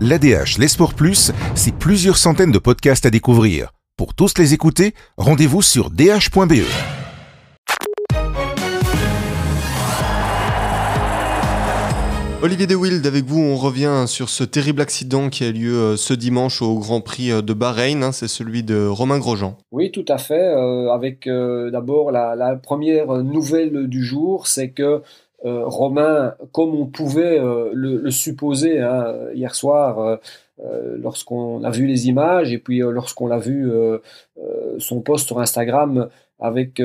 L'ADH, les sports plus, c'est plusieurs centaines de podcasts à découvrir. Pour tous les écouter, rendez-vous sur dh.be. Olivier De Wild, avec vous, on revient sur ce terrible accident qui a lieu euh, ce dimanche au Grand Prix euh, de Bahreïn. hein, c'est celui de Romain Grosjean. Oui, tout à fait. euh, avec euh, d'abord la, la première nouvelle du jour, c'est que euh, Romain, comme on pouvait euh, le, supposer hein, hier soir, euh, lorsqu'on a vu les images et puis lorsqu'on l'a vu son post sur Instagram avec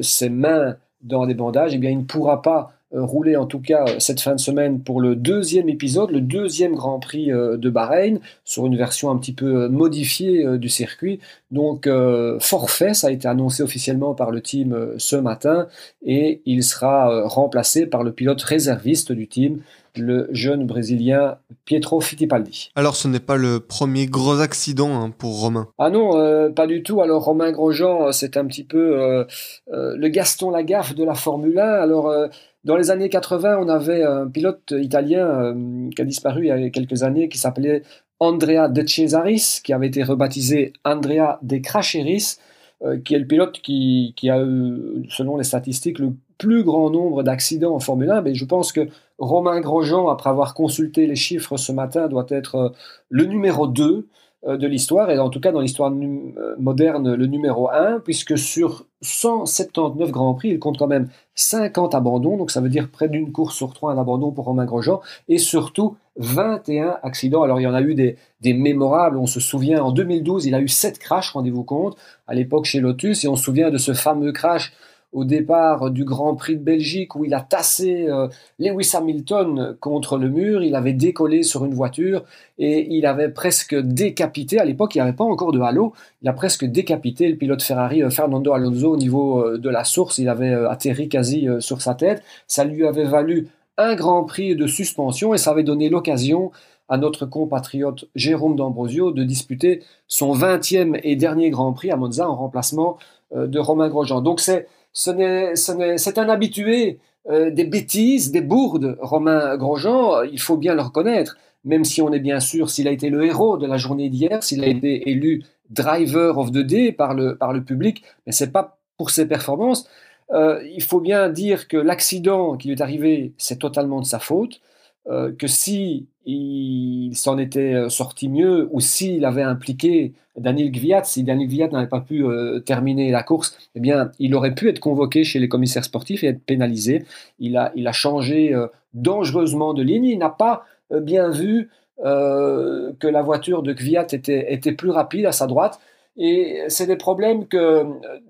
ses mains dans des bandages, eh bien, il ne pourra pas rouler en tout cas euh, cette fin de semaine pour le deuxième épisode, le deuxième Grand Prix euh, de Bahreïn, sur une version un petit peu euh, modifiée euh, du circuit. Donc euh, forfait, ça a été annoncé officiellement par le team euh, ce matin et il sera euh, remplacé par le pilote réserviste du team, le jeune Brésilien Pietro Fittipaldi. Alors, ce n'est pas le premier gros accident hein, pour Romain. Ah non, euh, pas du tout. Alors Romain Grosjean, euh, c'est un petit peu euh, euh, le Gaston Lagaffe de la Formule 1. Alors euh, dans les années 80, on avait un pilote italien euh, qui a disparu il y a quelques années qui s'appelait Andrea De Cesaris, qui avait été rebaptisé Andrea De Cracheris, euh, qui est le pilote qui, a eu, selon les statistiques, le plus grand nombre d'accidents en Formule 1. Mais je pense que Romain Grosjean, après avoir consulté les chiffres ce matin, doit être euh, le numéro 2 euh, de l'histoire, et en tout cas dans l'histoire euh, moderne, le numéro 1, puisque sur 179 Grands Prix, il compte quand même 50 abandons, donc ça veut dire près d'une course sur trois un abandon pour Romain Grosjean, et surtout 21 accidents. Alors il y en a eu des, des mémorables, on se souvient, en 2012, il a eu 7 crashs, rendez-vous compte, à l'époque chez Lotus, et on se souvient de ce fameux crash au départ du Grand Prix de Belgique où il a tassé euh, Lewis Hamilton contre le mur, il avait décollé sur une voiture et il avait presque décapité, à l'époque il n'y avait pas encore de halo, il a presque décapité le pilote Ferrari euh, Fernando Alonso au niveau euh, de la source, il avait atterri quasi sur sa tête, ça lui avait valu un Grand Prix de suspension et ça avait donné l'occasion à notre compatriote Jérôme D'Ambrosio de disputer son 20e et dernier Grand Prix à Monza en remplacement de Romain Grosjean. Donc c'est c'est un habitué euh, des bêtises, des bourdes, Romain Grosjean, il faut bien le reconnaître, même si on est bien sûr s'il a été le héros de la journée d'hier, s'il a été élu driver of the day par le, par le public, mais c'est pas pour ses performances. Euh, il faut bien dire que l'accident qui lui est arrivé, c'est totalement de sa faute, euh, que si il s'en était euh, sorti mieux ou s'il avait impliqué Daniel Gviat, si Daniel Gviat n'avait pas pu euh, terminer la course, eh bien, il aurait pu être convoqué chez les commissaires sportifs et être pénalisé. Il a, il a changé dangereusement de ligne. Il n'a pas bien vu que la voiture de Gviat était, était plus rapide à sa droite. Et c'est des problèmes que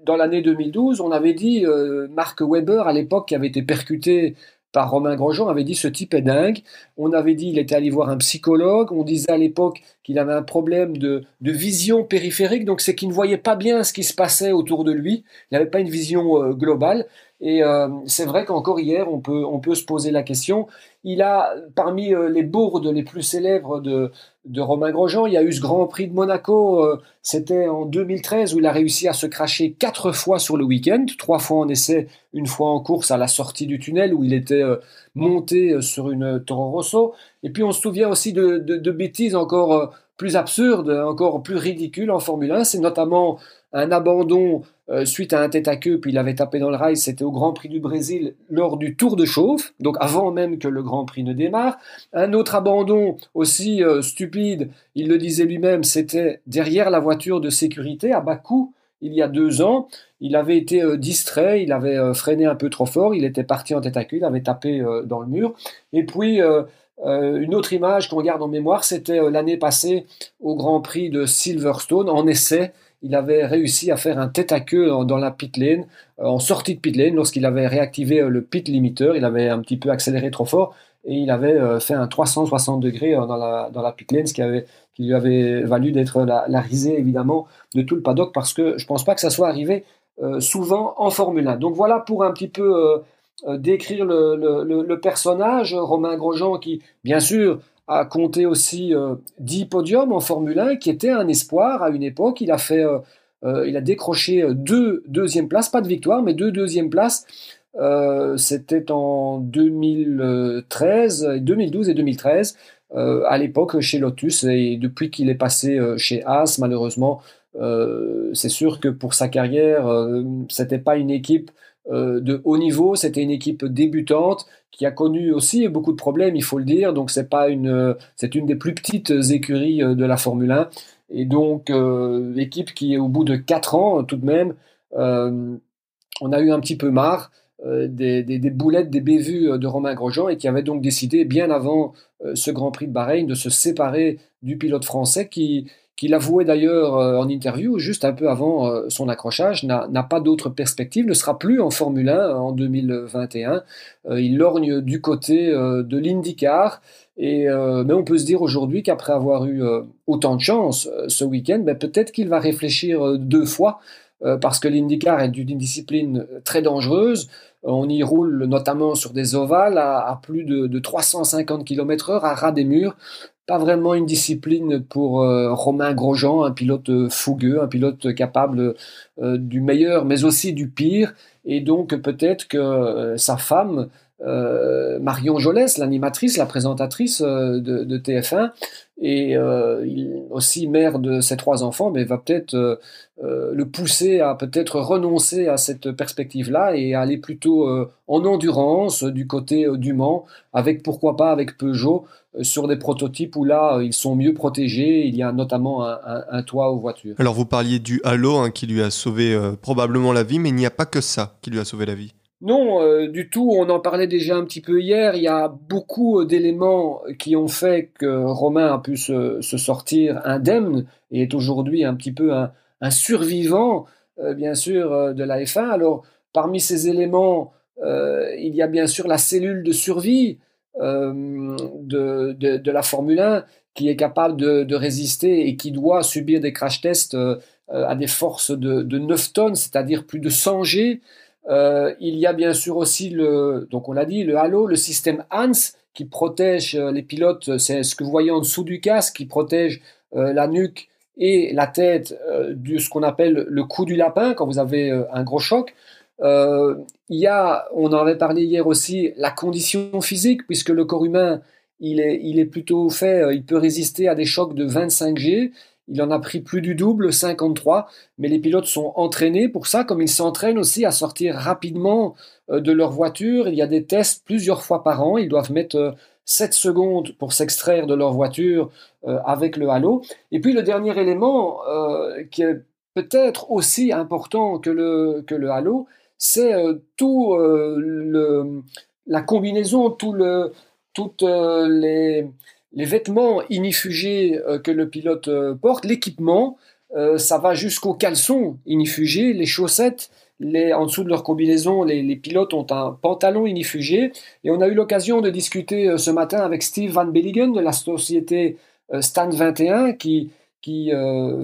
dans l'année 2012, on avait dit, Mark Webber à l'époque qui avait été percuté par Romain Grosjean avait dit ce type est dingue. On avait dit il était allé voir un psychologue. On disait à l'époque qu'il avait un problème de, vision périphérique, donc c'est qu'il ne voyait pas bien ce qui se passait autour de lui. Il n'avait pas une vision euh, globale. Et euh, c'est vrai qu'encore hier, on peut, se poser la question. Il a, parmi euh, les bourdes les plus célèbres de, de Romain Grosjean, il y a eu ce Grand Prix de Monaco, euh, c'était en 2013, où il a réussi à se cracher quatre fois sur le week-end, trois fois en essai, une fois en course à la sortie du tunnel, où il était monté sur une Toro Rosso. Et puis on se souvient aussi de, de, bêtises encore plus absurdes, encore plus ridicules en Formule 1, c'est notamment un abandon euh, suite à un tête à queue, puis il avait tapé dans le rail, c'était au Grand Prix du Brésil lors du Tour de Chauffe, donc avant même que le Grand Prix ne démarre. Un autre abandon aussi euh, stupide, il le disait lui-même, c'était derrière la voiture de sécurité à Bakou, il y a deux ans. Il avait été euh, distrait, il avait freiné un peu trop fort, il était parti en tête à queue, il avait tapé dans le mur. Et puis, euh, une autre image qu'on garde en mémoire, c'était euh, l'année passée au Grand Prix de Silverstone, en essai il avait réussi à faire un tête à queue dans, la pit lane, euh, en sortie de pit lane, lorsqu'il avait réactivé le pit limiteur, il avait un petit peu accéléré trop fort et il avait fait un 360 degrés dans la, pit lane, ce qui, lui avait valu d'être la, risée évidemment de tout le paddock parce que je pense pas que ça soit arrivé souvent en Formule 1. Donc voilà pour un petit peu décrire le, personnage, Romain Grosjean qui bien sûr a compté aussi euh, 10 podiums en Formule 1, qui était un espoir à une époque. Il a fait, euh, euh, il décroché deux deuxièmes places, pas de victoire, mais deux deuxièmes places. Euh, C'était en 2013, 2012 et 2013. à l'époque chez Lotus et depuis qu'il est passé chez As, malheureusement, c'est sûr que pour sa carrière, c'était pas une équipe de haut niveau, c'était une équipe débutante qui a connu aussi beaucoup de problèmes, il faut le dire. Donc c'est pas une, c'est une des plus petites écuries de la Formule 1 et donc l'équipe qui est au bout de 4 ans tout de même, on a eu un petit peu marre. Euh, des, boulettes, des bévues euh, de Romain Grosjean et qui avait donc décidé, bien avant euh, ce Grand Prix de Bahreïn, de se séparer du pilote français qui, qui l'avouait d'ailleurs en interview, juste un peu avant son accrochage, n'a pas d'autre perspective, ne sera plus en Formule 1 en 2021. il lorgne du côté de l'IndyCar. Et, mais on peut se dire aujourd'hui qu'après avoir eu autant de chance ce week-end, ben, peut-être qu'il va réfléchir deux fois parce que l'IndyCar est une discipline très dangereuse. On y roule notamment sur des ovales à, plus de, 350 km/h à ras des murs. Pas vraiment une discipline pour euh, Romain Grosjean, un pilote fougueux, un pilote capable euh, du meilleur mais aussi du pire. Et donc peut-être que euh, sa femme euh, Marion Jolès, l'animatrice, la présentatrice euh, de, TF1, et euh, aussi mère de ses trois enfants, mais va peut-être le pousser à peut-être renoncer à cette perspective-là et aller plutôt en endurance du côté du Mans, avec pourquoi pas avec Peugeot, sur des prototypes où là ils sont mieux protégés, il y a notamment un, toit aux voitures. Alors vous parliez du halo hein, qui lui a sauvé probablement la vie, mais il n'y a pas que ça qui lui a sauvé la vie. Non, euh, du tout. On en parlait déjà un petit peu hier. Il y a beaucoup euh, d'éléments qui ont fait que Romain a pu se, sortir indemne et est aujourd'hui un petit peu un, survivant, euh, bien sûr, de la F1. Alors, parmi ces éléments, il y a bien sûr la cellule de survie de, la Formule 1 qui est capable de, résister et qui doit subir des crash tests à des forces de, de 9 tonnes, c'est-à-dire plus de 100 G. Euh, il y a bien sûr aussi le, donc on l'a dit, le halo, le système HANS qui protège euh, les pilotes. C'est ce que vous voyez en dessous du casque qui protège euh, la nuque et la tête de ce qu'on appelle le coup du lapin quand vous avez un gros choc. il y a, on en avait parlé hier aussi, la condition physique puisque le corps humain il est, il est plutôt fait, il peut résister à des chocs de 25 G. Il en a pris plus du double, 53, mais les pilotes sont entraînés pour ça, comme ils s'entraînent aussi à sortir rapidement euh, de leur voiture. Il y a des tests plusieurs fois par an. Ils doivent mettre 7 euh, secondes pour s'extraire de leur voiture euh, avec le halo. Et puis le dernier élément qui est peut-être aussi important que le, halo, c'est tout le, la combinaison, tout le, toutes les les vêtements inifugés euh, que le pilote euh, porte, l'équipement, euh, ça va jusqu'aux caleçons inifugés, les chaussettes, les, en dessous de leur combinaison, les, pilotes ont un pantalon inifugé. Et on a eu l'occasion de discuter ce matin avec Steve Van Belligen de la société Stan 21 qui, qui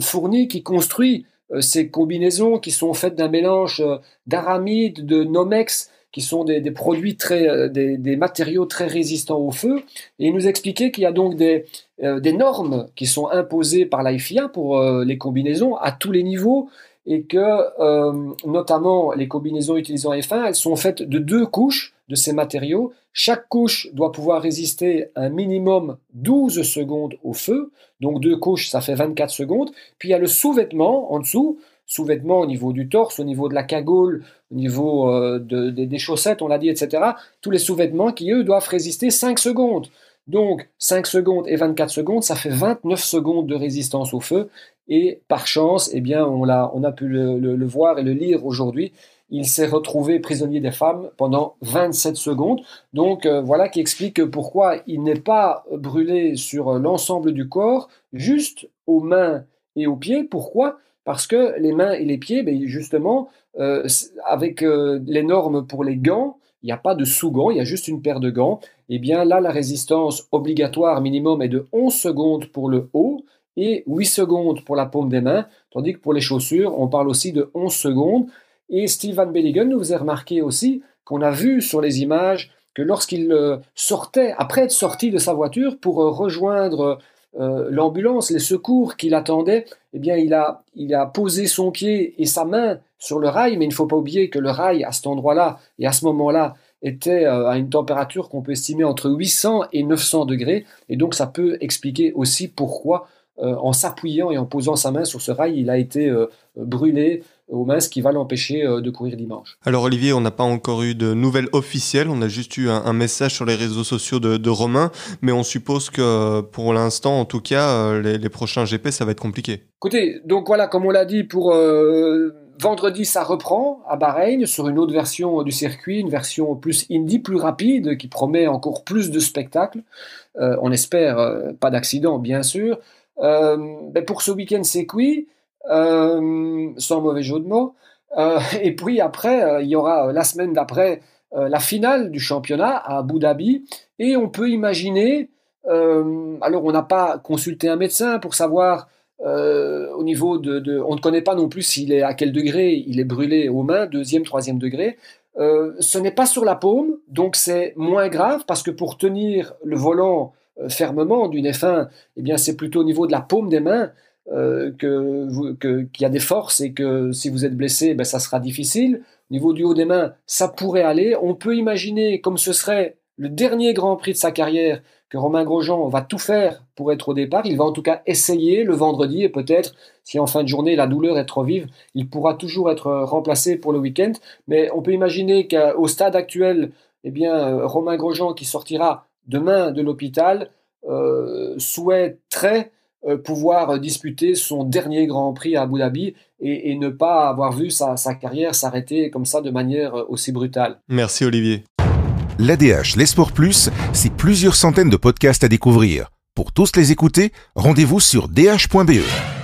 fournit, qui construit ces combinaisons qui sont faites d'un mélange d'aramide, de Nomex qui sont des, produits très, euh, des, matériaux très résistants au feu. Et il nous expliquait qu'il y a donc des, euh, normes qui sont imposées par la FIA pour euh, les combinaisons à tous les niveaux et que notamment les combinaisons utilisant F1, elles sont faites de deux couches de ces matériaux. Chaque couche doit pouvoir résister un minimum 12 secondes au feu. Donc deux couches, ça fait 24 secondes. Puis il y a le sous-vêtement en dessous sous-vêtements au niveau du torse, au niveau de la cagoule, au niveau euh, des chaussettes, on l'a dit, etc. Tous les sous-vêtements qui, eux, doivent résister 5 secondes. Donc 5 secondes et 24 secondes, ça fait 29 secondes de résistance au feu. Et par chance, eh bien, on, a, pu le, voir et le lire aujourd'hui. Il s'est retrouvé prisonnier des femmes pendant 27 secondes. Donc euh, voilà qui explique pourquoi il n'est pas brûlé sur l'ensemble du corps, juste aux mains et aux pieds. Pourquoi parce que les mains et les pieds, ben justement, euh, avec euh, les normes pour les gants, il n'y a pas de sous-gants, il y a juste une paire de gants. Et eh bien là, la résistance obligatoire minimum est de 11 secondes pour le haut et 8 secondes pour la paume des mains, tandis que pour les chaussures, on parle aussi de 11 secondes. Et Steven Belligan nous faisait remarquer aussi qu'on a vu sur les images que lorsqu'il euh, sortait, après être sorti de sa voiture pour rejoindre euh, l'ambulance, les secours qui l'attendaient, eh bien, il a, il a posé son pied et sa main sur le rail, mais il ne faut pas oublier que le rail, à cet endroit-là et à ce moment-là, était à une température qu'on peut estimer entre 800 et 900 degrés. Et donc ça peut expliquer aussi pourquoi, en s'appuyant et en posant sa main sur ce rail, il a été brûlé aux mains, ce qui va l'empêcher euh, de courir dimanche. Alors Olivier, on n'a pas encore eu de nouvelles officielles, on a juste eu un, message sur les réseaux sociaux de, Romain, mais on suppose que pour l'instant, en tout cas, euh, les, prochains GP, ça va être compliqué. Écoutez, donc voilà, comme on l'a dit, pour euh, vendredi, ça reprend à Bahreïn sur une autre version du circuit, une version plus indie, plus rapide, qui promet encore plus de spectacles. on espère pas d'accident, bien sûr. Mais pour ce week-end, c'est. Euh, sans mauvais jeu de mots. Euh, et puis après, euh, il y aura la semaine d'après la finale du championnat à Abu Dhabi. Et on peut imaginer, alors on n'a pas consulté un médecin pour savoir au niveau de, On ne connaît pas non plus s'il est à quel degré il est brûlé aux mains, deuxième, troisième degré. ce n'est pas sur la paume, donc c'est moins grave parce que pour tenir le volant fermement d'une F1, eh bien c'est plutôt au niveau de la paume des mains euh, qu'il y a des forces et que si vous êtes blessé, ben, ça sera difficile. Au niveau du haut des mains, ça pourrait aller. On peut imaginer, comme ce serait le dernier Grand Prix de sa carrière, que Romain Grosjean va tout faire pour être au départ. Il va en tout cas essayer le vendredi et peut-être, si en fin de journée la douleur est trop vive, il pourra toujours être remplacé pour le week-end. Mais on peut imaginer qu'au stade actuel, eh bien, euh, Romain Grosjean, qui sortira demain de l'hôpital, euh, souhaiterait euh, pouvoir disputer son dernier Grand Prix à Abu Dhabi et, ne pas avoir vu sa, sa carrière s'arrêter comme ça de manière euh, aussi brutale. Merci Olivier. L'ADH, les Sports Plus, c'est plusieurs centaines de podcasts à découvrir. Pour tous les écouter, rendez-vous sur dh.be.